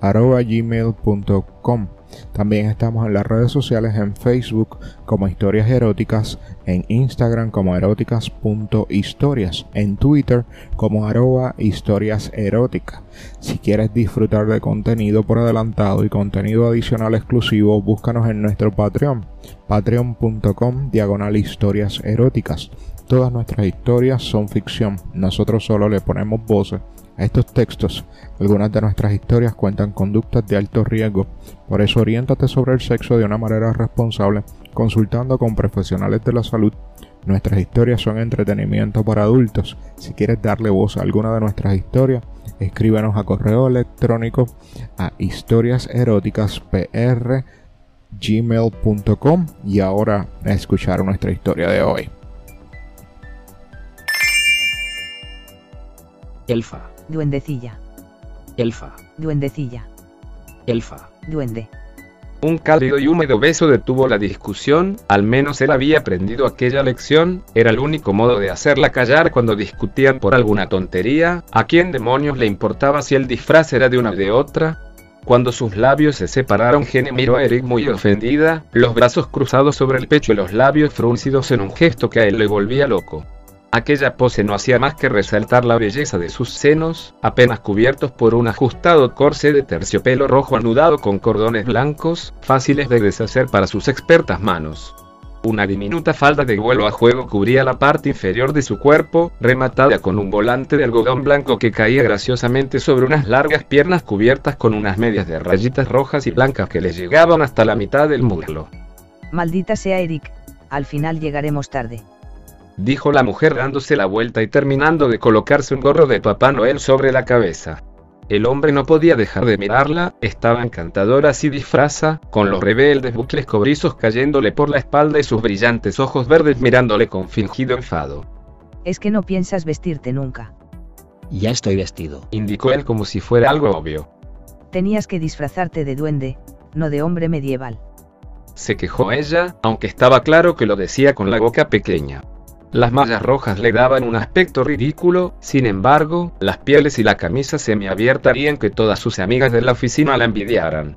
historiaseroticaspr.gmail.com también estamos en las redes sociales en Facebook como Historias Eróticas, en Instagram como eróticas.historias, en Twitter como arroba historias eróticas. Si quieres disfrutar de contenido por adelantado y contenido adicional exclusivo, búscanos en nuestro Patreon, patreon.com diagonal historias eróticas. Todas nuestras historias son ficción, nosotros solo le ponemos voces estos textos. Algunas de nuestras historias cuentan conductas de alto riesgo, por eso oriéntate sobre el sexo de una manera responsable, consultando con profesionales de la salud. Nuestras historias son entretenimiento para adultos. Si quieres darle voz a alguna de nuestras historias, escríbenos a correo electrónico a historiaseroticaspr.gmail.com y ahora a escuchar nuestra historia de hoy. Elfa. Duendecilla. Elfa. Duendecilla. Elfa. Duende. Un cálido y húmedo beso detuvo la discusión, al menos él había aprendido aquella lección, era el único modo de hacerla callar cuando discutían por alguna tontería, a quién demonios le importaba si el disfraz era de una o de otra. Cuando sus labios se separaron, Gene miró a Eric muy ofendida, los brazos cruzados sobre el pecho y los labios fruncidos en un gesto que a él le volvía loco. Aquella pose no hacía más que resaltar la belleza de sus senos, apenas cubiertos por un ajustado corsé de terciopelo rojo anudado con cordones blancos, fáciles de deshacer para sus expertas manos. Una diminuta falda de vuelo a juego cubría la parte inferior de su cuerpo, rematada con un volante de algodón blanco que caía graciosamente sobre unas largas piernas cubiertas con unas medias de rayitas rojas y blancas que le llegaban hasta la mitad del muslo. Maldita sea Eric, al final llegaremos tarde dijo la mujer dándose la vuelta y terminando de colocarse un gorro de Papá Noel sobre la cabeza. El hombre no podía dejar de mirarla, estaba encantadora así disfraza, con los rebeldes bucles cobrizos cayéndole por la espalda y sus brillantes ojos verdes mirándole con fingido enfado. Es que no piensas vestirte nunca. Ya estoy vestido, indicó él como si fuera algo obvio. Tenías que disfrazarte de duende, no de hombre medieval. Se quejó ella, aunque estaba claro que lo decía con la boca pequeña. Las mallas rojas le daban un aspecto ridículo, sin embargo, las pieles y la camisa semiabierta harían que todas sus amigas de la oficina la envidiaran.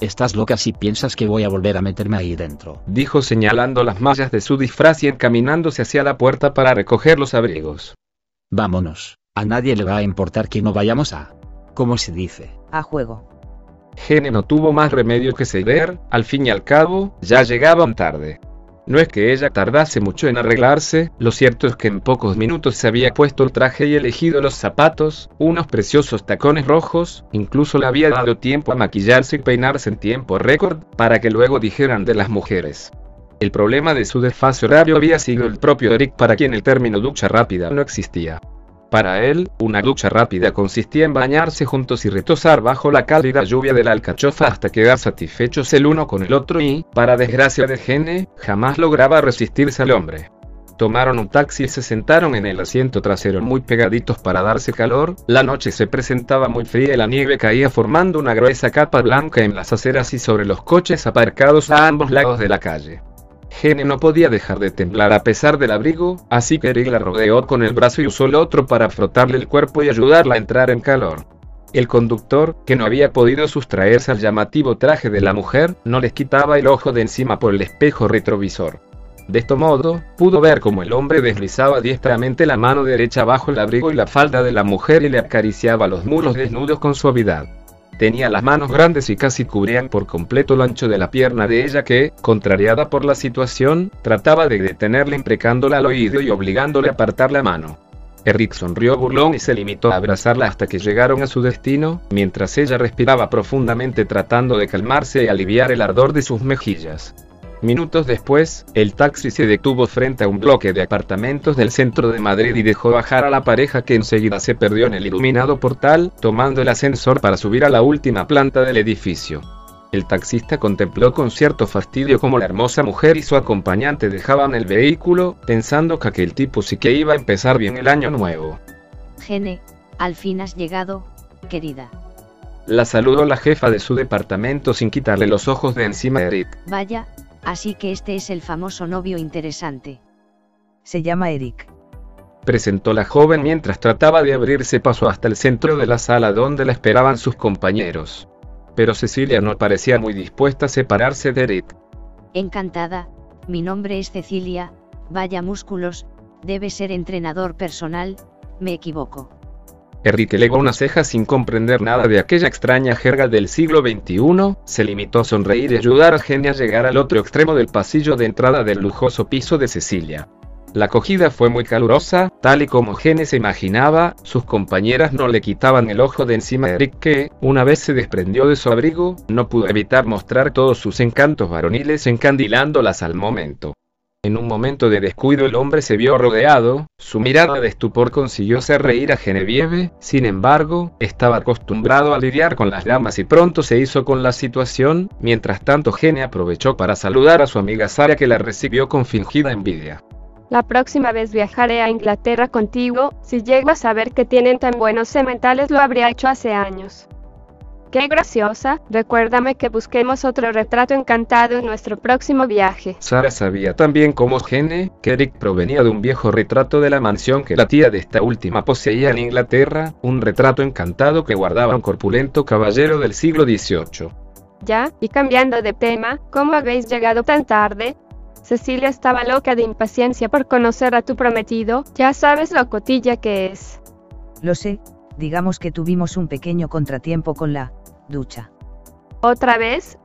Estás loca si piensas que voy a volver a meterme ahí dentro, dijo señalando las mallas de su disfraz y encaminándose hacia la puerta para recoger los abrigos. Vámonos, a nadie le va a importar que no vayamos a... ¿Cómo se dice? A juego. Gene no tuvo más remedio que ceder, al fin y al cabo, ya llegaban tarde. No es que ella tardase mucho en arreglarse, lo cierto es que en pocos minutos se había puesto el traje y elegido los zapatos, unos preciosos tacones rojos, incluso le había dado tiempo a maquillarse y peinarse en tiempo récord, para que luego dijeran de las mujeres. El problema de su desfase horario había sido el propio Eric para quien el término ducha rápida no existía. Para él, una ducha rápida consistía en bañarse juntos y retosar bajo la cálida lluvia de la alcachofa hasta quedar satisfechos el uno con el otro y, para desgracia de Gene, jamás lograba resistirse al hombre. Tomaron un taxi y se sentaron en el asiento trasero muy pegaditos para darse calor, la noche se presentaba muy fría y la nieve caía formando una gruesa capa blanca en las aceras y sobre los coches aparcados a ambos lados de la calle. Gene no podía dejar de temblar a pesar del abrigo, así que Eric la rodeó con el brazo y usó el otro para frotarle el cuerpo y ayudarla a entrar en calor. El conductor, que no había podido sustraerse al llamativo traje de la mujer, no les quitaba el ojo de encima por el espejo retrovisor. De este modo, pudo ver cómo el hombre deslizaba diestramente la mano derecha bajo el abrigo y la falda de la mujer y le acariciaba los muros desnudos con suavidad. Tenía las manos grandes y casi cubrían por completo el ancho de la pierna de ella que, contrariada por la situación, trataba de detenerle imprecándola al oído y obligándole a apartar la mano. Eric sonrió burlón y se limitó a abrazarla hasta que llegaron a su destino, mientras ella respiraba profundamente tratando de calmarse y aliviar el ardor de sus mejillas. Minutos después, el taxi se detuvo frente a un bloque de apartamentos del centro de Madrid y dejó bajar a la pareja que enseguida se perdió en el iluminado portal, tomando el ascensor para subir a la última planta del edificio. El taxista contempló con cierto fastidio cómo la hermosa mujer y su acompañante dejaban el vehículo, pensando que aquel tipo sí que iba a empezar bien el año nuevo. Gene, al fin has llegado, querida. La saludó la jefa de su departamento sin quitarle los ojos de encima de Eric. Vaya, así que este es el famoso novio interesante. Se llama Eric. Presentó la joven mientras trataba de abrirse paso hasta el centro de la sala donde la esperaban sus compañeros. Pero Cecilia no parecía muy dispuesta a separarse de Eric. Encantada, mi nombre es Cecilia, vaya músculos, debe ser entrenador personal, me equivoco. Eric elevó una ceja sin comprender nada de aquella extraña jerga del siglo XXI, se limitó a sonreír y ayudar a Jenny a llegar al otro extremo del pasillo de entrada del lujoso piso de Cecilia. La acogida fue muy calurosa, tal y como Jenny se imaginaba, sus compañeras no le quitaban el ojo de encima de Eric que, una vez se desprendió de su abrigo, no pudo evitar mostrar todos sus encantos varoniles encandilándolas al momento. En un momento de descuido el hombre se vio rodeado, su mirada de estupor consiguió hacer reír a Genevieve, sin embargo, estaba acostumbrado a lidiar con las damas y pronto se hizo con la situación, mientras tanto Gene aprovechó para saludar a su amiga Sara que la recibió con fingida envidia. La próxima vez viajaré a Inglaterra contigo, si llego a saber que tienen tan buenos sementales lo habría hecho hace años. ¡Qué graciosa! Recuérdame que busquemos otro retrato encantado en nuestro próximo viaje. Sara sabía también como Gene que Eric provenía de un viejo retrato de la mansión que la tía de esta última poseía en Inglaterra, un retrato encantado que guardaba un corpulento caballero del siglo XVIII. Ya, y cambiando de tema, ¿cómo habéis llegado tan tarde? Cecilia estaba loca de impaciencia por conocer a tu prometido, ya sabes lo cotilla que es. Lo sé, digamos que tuvimos un pequeño contratiempo con la ducha. ¿Otra vez?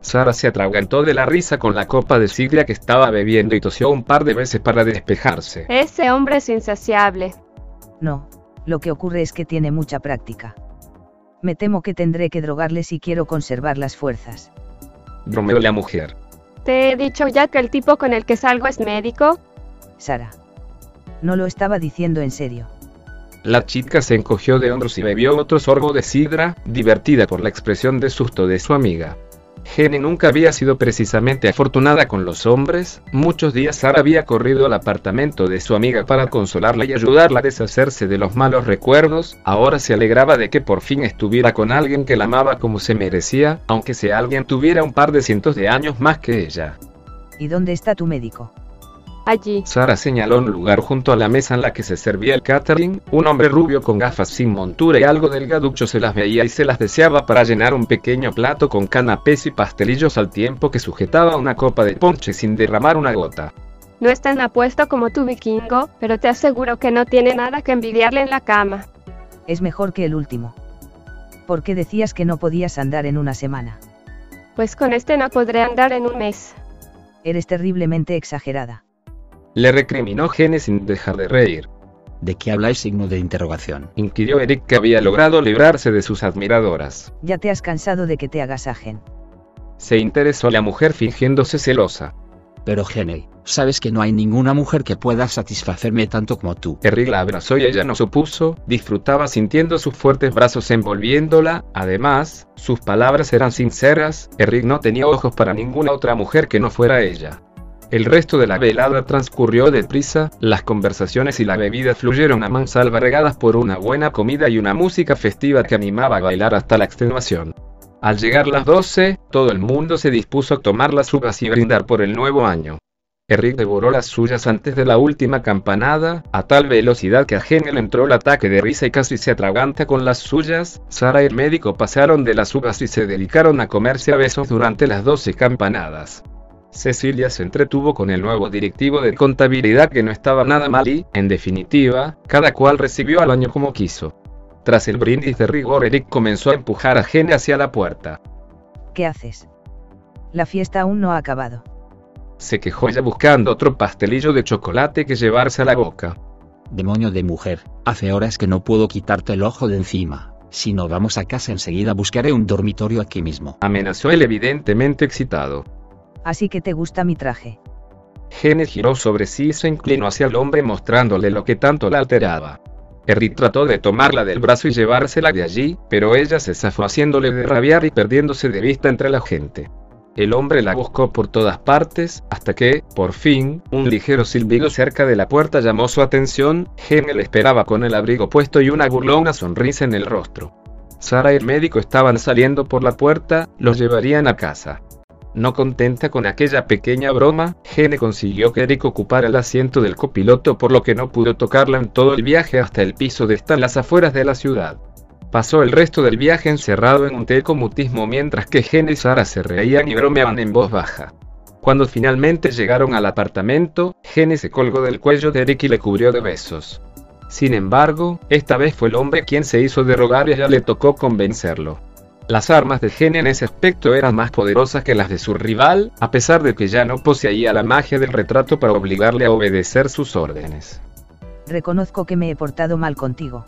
Sara se atragantó de la risa con la copa de sigla que estaba bebiendo y tosió un par de veces para despejarse. Ese hombre es insaciable. No, lo que ocurre es que tiene mucha práctica. Me temo que tendré que drogarle si quiero conservar las fuerzas. Bromeó la mujer. ¿Te he dicho ya que el tipo con el que salgo es médico? Sara. No lo estaba diciendo en serio. La chica se encogió de hombros y bebió otro sorbo de sidra, divertida por la expresión de susto de su amiga. Jenny nunca había sido precisamente afortunada con los hombres, muchos días Sara había corrido al apartamento de su amiga para consolarla y ayudarla a deshacerse de los malos recuerdos, ahora se alegraba de que por fin estuviera con alguien que la amaba como se merecía, aunque ese alguien tuviera un par de cientos de años más que ella. ¿Y dónde está tu médico? Allí. Sara señaló un lugar junto a la mesa en la que se servía el catering, un hombre rubio con gafas sin montura y algo delgaducho se las veía y se las deseaba para llenar un pequeño plato con canapés y pastelillos al tiempo que sujetaba una copa de ponche sin derramar una gota. No es tan apuesto como tu vikingo, pero te aseguro que no tiene nada que envidiarle en la cama. Es mejor que el último. ¿Por qué decías que no podías andar en una semana? Pues con este no podré andar en un mes. Eres terriblemente exagerada. Le recriminó Gene sin dejar de reír. ¿De qué habláis signo de interrogación? Inquirió Eric que había logrado librarse de sus admiradoras. Ya te has cansado de que te agasajen. Se interesó la mujer fingiéndose celosa. Pero Gene, sabes que no hay ninguna mujer que pueda satisfacerme tanto como tú. Eric la abrazó y ella no supuso, disfrutaba sintiendo sus fuertes brazos envolviéndola, además, sus palabras eran sinceras, Eric no tenía ojos para ninguna otra mujer que no fuera ella. El resto de la velada transcurrió deprisa, las conversaciones y la bebida fluyeron a mansalva regadas por una buena comida y una música festiva que animaba a bailar hasta la extenuación. Al llegar las 12, todo el mundo se dispuso a tomar las uvas y brindar por el nuevo año. Eric devoró las suyas antes de la última campanada, a tal velocidad que a Gene le entró el ataque de risa y casi se atraganta con las suyas. Sara y el médico pasaron de las uvas y se dedicaron a comerse a besos durante las 12 campanadas. Cecilia se entretuvo con el nuevo directivo de contabilidad que no estaba nada mal y, en definitiva, cada cual recibió al año como quiso. Tras el brindis de rigor, Eric comenzó a empujar a Gene hacia la puerta. ¿Qué haces? La fiesta aún no ha acabado. Se quejó ella buscando otro pastelillo de chocolate que llevarse a la boca. Demonio de mujer, hace horas que no puedo quitarte el ojo de encima. Si no vamos a casa enseguida buscaré un dormitorio aquí mismo. Amenazó él evidentemente excitado. Así que te gusta mi traje. Gene giró sobre sí y se inclinó hacia el hombre mostrándole lo que tanto la alteraba. Eric trató de tomarla del brazo y llevársela de allí, pero ella se zafó haciéndole de rabiar y perdiéndose de vista entre la gente. El hombre la buscó por todas partes, hasta que, por fin, un ligero silbido cerca de la puerta llamó su atención, Gene le esperaba con el abrigo puesto y una burlona sonrisa en el rostro. Sara y el médico estaban saliendo por la puerta, los llevarían a casa. No contenta con aquella pequeña broma, Gene consiguió que Eric ocupara el asiento del copiloto por lo que no pudo tocarla en todo el viaje hasta el piso de estar las afueras de la ciudad. Pasó el resto del viaje encerrado en un telecomutismo mientras que Gene y Sara se reían y bromeaban en voz baja. Cuando finalmente llegaron al apartamento, Gene se colgó del cuello de Eric y le cubrió de besos. Sin embargo, esta vez fue el hombre quien se hizo de rogar y ella le tocó convencerlo. Las armas de Gene en ese aspecto eran más poderosas que las de su rival, a pesar de que ya no poseía la magia del retrato para obligarle a obedecer sus órdenes. Reconozco que me he portado mal contigo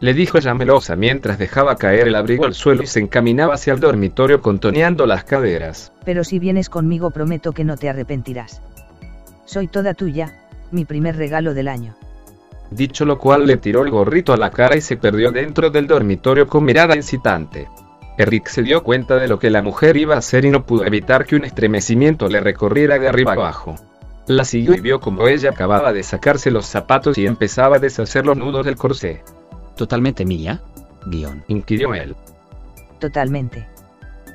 le dijo ella melosa mientras dejaba caer el abrigo al suelo y se encaminaba hacia el dormitorio contoneando las caderas. Pero si vienes conmigo prometo que no te arrepentirás. Soy toda tuya, mi primer regalo del año. Dicho lo cual le tiró el gorrito a la cara y se perdió dentro del dormitorio con mirada incitante. Eric se dio cuenta de lo que la mujer iba a hacer y no pudo evitar que un estremecimiento le recorriera de arriba abajo. La siguió y vio como ella acababa de sacarse los zapatos y empezaba a deshacer los nudos del corsé. ¿Totalmente mía? Guión. Inquirió él. Totalmente.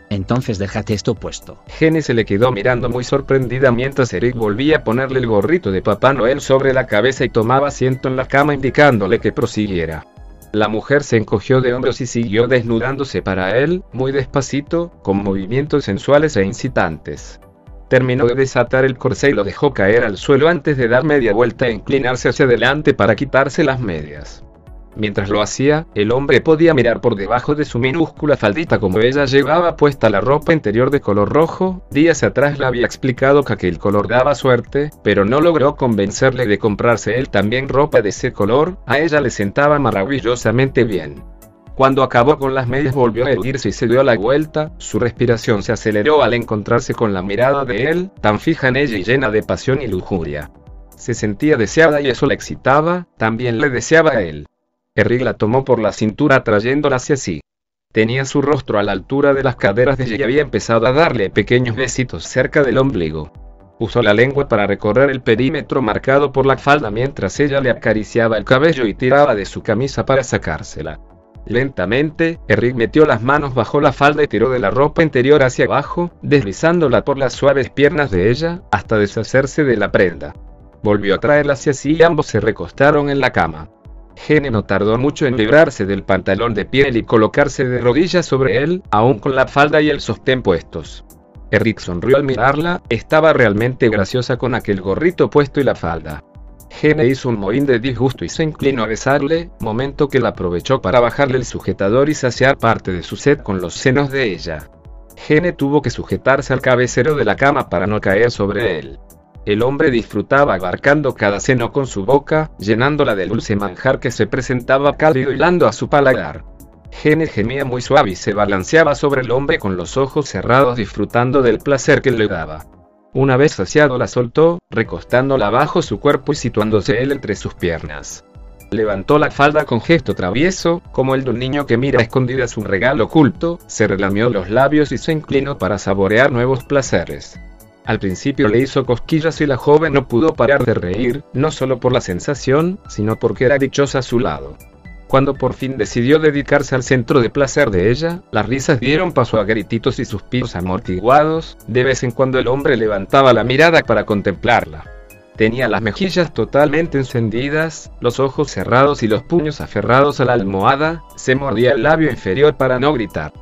Entonces déjate esto puesto. Jenny se le quedó mirando muy sorprendida mientras Eric volvía a ponerle el gorrito de Papá Noel sobre la cabeza y tomaba asiento en la cama indicándole que prosiguiera. La mujer se encogió de hombros y siguió desnudándose para él, muy despacito, con movimientos sensuales e incitantes. Terminó de desatar el corsé y lo dejó caer al suelo antes de dar media vuelta e inclinarse hacia adelante para quitarse las medias. Mientras lo hacía, el hombre podía mirar por debajo de su minúscula faldita como ella llevaba puesta la ropa interior de color rojo. Días atrás le había explicado que aquel color daba suerte, pero no logró convencerle de comprarse él también ropa de ese color, a ella le sentaba maravillosamente bien. Cuando acabó con las medias volvió a erguirse y se dio la vuelta, su respiración se aceleró al encontrarse con la mirada de él, tan fija en ella y llena de pasión y lujuria. Se sentía deseada y eso la excitaba, también le deseaba a él. Eric la tomó por la cintura trayéndola hacia sí. Tenía su rostro a la altura de las caderas de ella y había empezado a darle pequeños besitos cerca del ombligo. Usó la lengua para recorrer el perímetro marcado por la falda mientras ella le acariciaba el cabello y tiraba de su camisa para sacársela. Lentamente, Eric metió las manos bajo la falda y tiró de la ropa interior hacia abajo, deslizándola por las suaves piernas de ella, hasta deshacerse de la prenda. Volvió a traerla hacia sí y ambos se recostaron en la cama. Gene no tardó mucho en librarse del pantalón de piel y colocarse de rodillas sobre él, aún con la falda y el sostén puestos. Eric sonrió al mirarla, estaba realmente graciosa con aquel gorrito puesto y la falda. Gene hizo un mohín de disgusto y se inclinó a besarle, momento que la aprovechó para bajarle el sujetador y saciar parte de su sed con los senos de ella. Gene tuvo que sujetarse al cabecero de la cama para no caer sobre él. El hombre disfrutaba abarcando cada seno con su boca, llenándola de dulce manjar que se presentaba cálido hilando a su paladar. Gene gemía muy suave y se balanceaba sobre el hombre con los ojos cerrados disfrutando del placer que le daba. Una vez saciado la soltó, recostándola bajo su cuerpo y situándose él entre sus piernas. Levantó la falda con gesto travieso, como el de un niño que mira a escondidas un regalo oculto, se relamió los labios y se inclinó para saborear nuevos placeres. Al principio le hizo cosquillas y la joven no pudo parar de reír, no solo por la sensación, sino porque era dichosa a su lado. Cuando por fin decidió dedicarse al centro de placer de ella, las risas dieron paso a grititos y suspiros amortiguados, de vez en cuando el hombre levantaba la mirada para contemplarla. Tenía las mejillas totalmente encendidas, los ojos cerrados y los puños aferrados a la almohada, se mordía el labio inferior para no gritar.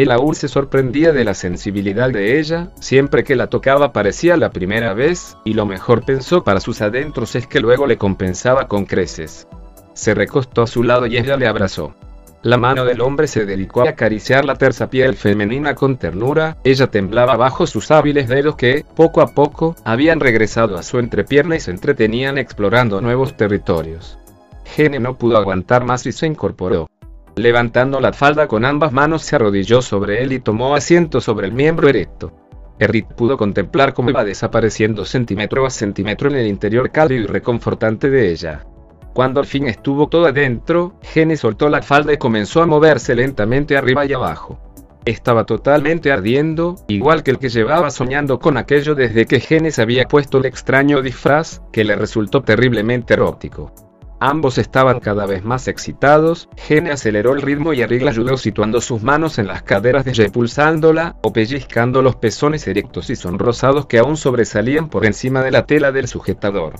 Él aún se sorprendía de la sensibilidad de ella, siempre que la tocaba parecía la primera vez, y lo mejor pensó para sus adentros es que luego le compensaba con creces. Se recostó a su lado y ella le abrazó. La mano del hombre se dedicó a acariciar la tersa piel femenina con ternura, ella temblaba bajo sus hábiles dedos que, poco a poco, habían regresado a su entrepierna y se entretenían explorando nuevos territorios. Gene no pudo aguantar más y se incorporó. Levantando la falda con ambas manos se arrodilló sobre él y tomó asiento sobre el miembro erecto. Eric pudo contemplar cómo iba desapareciendo centímetro a centímetro en el interior cálido y reconfortante de ella. Cuando al fin estuvo todo adentro, Gene soltó la falda y comenzó a moverse lentamente arriba y abajo. Estaba totalmente ardiendo, igual que el que llevaba soñando con aquello desde que Gene se había puesto el extraño disfraz, que le resultó terriblemente erótico. Ambos estaban cada vez más excitados, Gene aceleró el ritmo y Eric la ayudó situando sus manos en las caderas de ella pulsándola, o pellizcando los pezones erectos y sonrosados que aún sobresalían por encima de la tela del sujetador.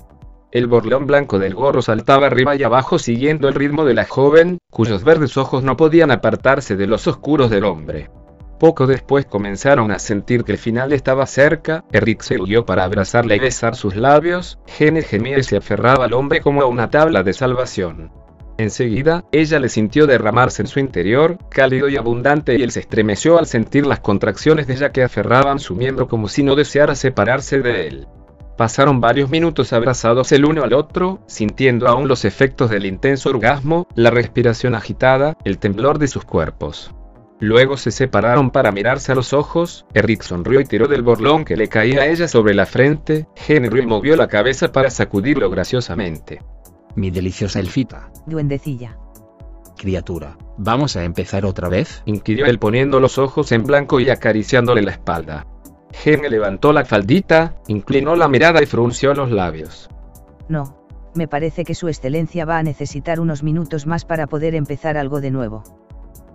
El borlón blanco del gorro saltaba arriba y abajo siguiendo el ritmo de la joven, cuyos verdes ojos no podían apartarse de los oscuros del hombre. Poco después comenzaron a sentir que el final estaba cerca, Eric se huyó para abrazarla y besar sus labios, Gene gemía y se aferraba al hombre como a una tabla de salvación. Enseguida, ella le sintió derramarse en su interior, cálido y abundante, y él se estremeció al sentir las contracciones de ella que aferraban su miembro como si no deseara separarse de él. Pasaron varios minutos abrazados el uno al otro, sintiendo aún los efectos del intenso orgasmo, la respiración agitada, el temblor de sus cuerpos. Luego se separaron para mirarse a los ojos, Eric sonrió y tiró del borlón que le caía a ella sobre la frente, Henry movió la cabeza para sacudirlo graciosamente. Mi deliciosa elfita. Duendecilla. Criatura, ¿vamos a empezar otra vez? inquirió él poniendo los ojos en blanco y acariciándole la espalda. Gene levantó la faldita, inclinó la mirada y frunció los labios. No. Me parece que su excelencia va a necesitar unos minutos más para poder empezar algo de nuevo.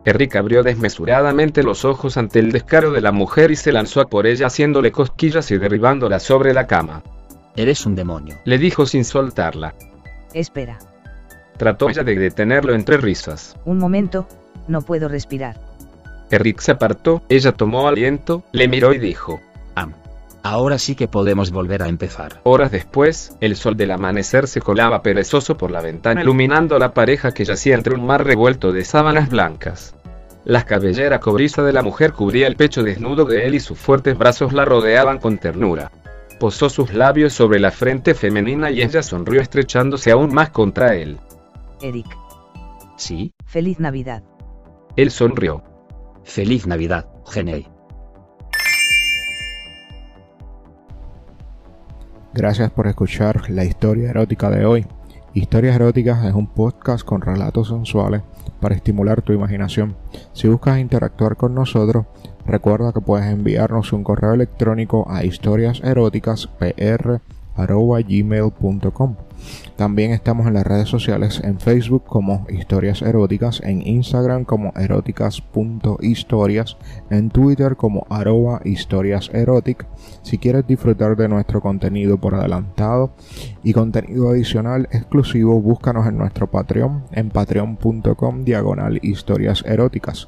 Eric abrió desmesuradamente los ojos ante el descaro de la mujer y se lanzó a por ella haciéndole cosquillas y derribándola sobre la cama. Eres un demonio. Le dijo sin soltarla. Espera. Trató ella de detenerlo entre risas. Un momento, no puedo respirar. Eric se apartó, ella tomó aliento, le miró y dijo. Ahora sí que podemos volver a empezar. Horas después, el sol del amanecer se colaba perezoso por la ventana iluminando a la pareja que yacía entre un mar revuelto de sábanas blancas. La cabellera cobriza de la mujer cubría el pecho desnudo de él y sus fuertes brazos la rodeaban con ternura. Posó sus labios sobre la frente femenina y ella sonrió estrechándose aún más contra él. Eric. ¿Sí? Feliz Navidad. Él sonrió. Feliz Navidad, Genei. Gracias por escuchar la historia erótica de hoy. Historias Eróticas es un podcast con relatos sensuales para estimular tu imaginación. Si buscas interactuar con nosotros, recuerda que puedes enviarnos un correo electrónico a historiaseroticaspr.gmail.com también estamos en las redes sociales en Facebook como Historias Eróticas, en Instagram como eróticas.historias, en Twitter como arroba historias Si quieres disfrutar de nuestro contenido por adelantado y contenido adicional exclusivo, búscanos en nuestro Patreon en patreon.com diagonal historias eróticas.